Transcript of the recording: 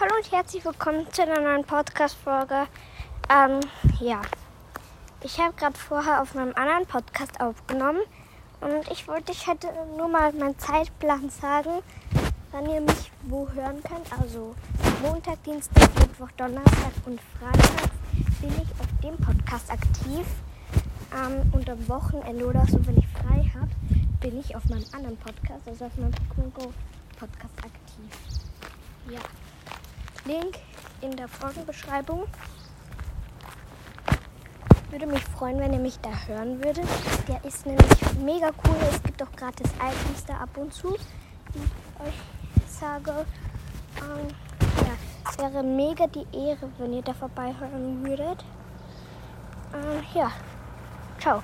Hallo und herzlich willkommen zu einer neuen Podcast-Folge. Ähm, ja, ich habe gerade vorher auf meinem anderen Podcast aufgenommen und ich wollte euch heute nur mal meinen Zeitplan sagen, wann ihr mich wo hören könnt. Also Montag, Dienstag, Mittwoch, Donnerstag und Freitag bin ich auf dem Podcast aktiv. Ähm, und am Wochenende oder so, wenn ich frei habe, bin ich auf meinem anderen Podcast, also auf meinem Podcast aktiv. Ja. Link in der Folgenbeschreibung. Würde mich freuen, wenn ihr mich da hören würdet. Der ist nämlich mega cool. Es gibt auch gratis Items da ab und zu, die ich euch sage. Ähm, ja, es wäre mega die Ehre, wenn ihr da vorbeihören würdet. Ähm, ja, ciao.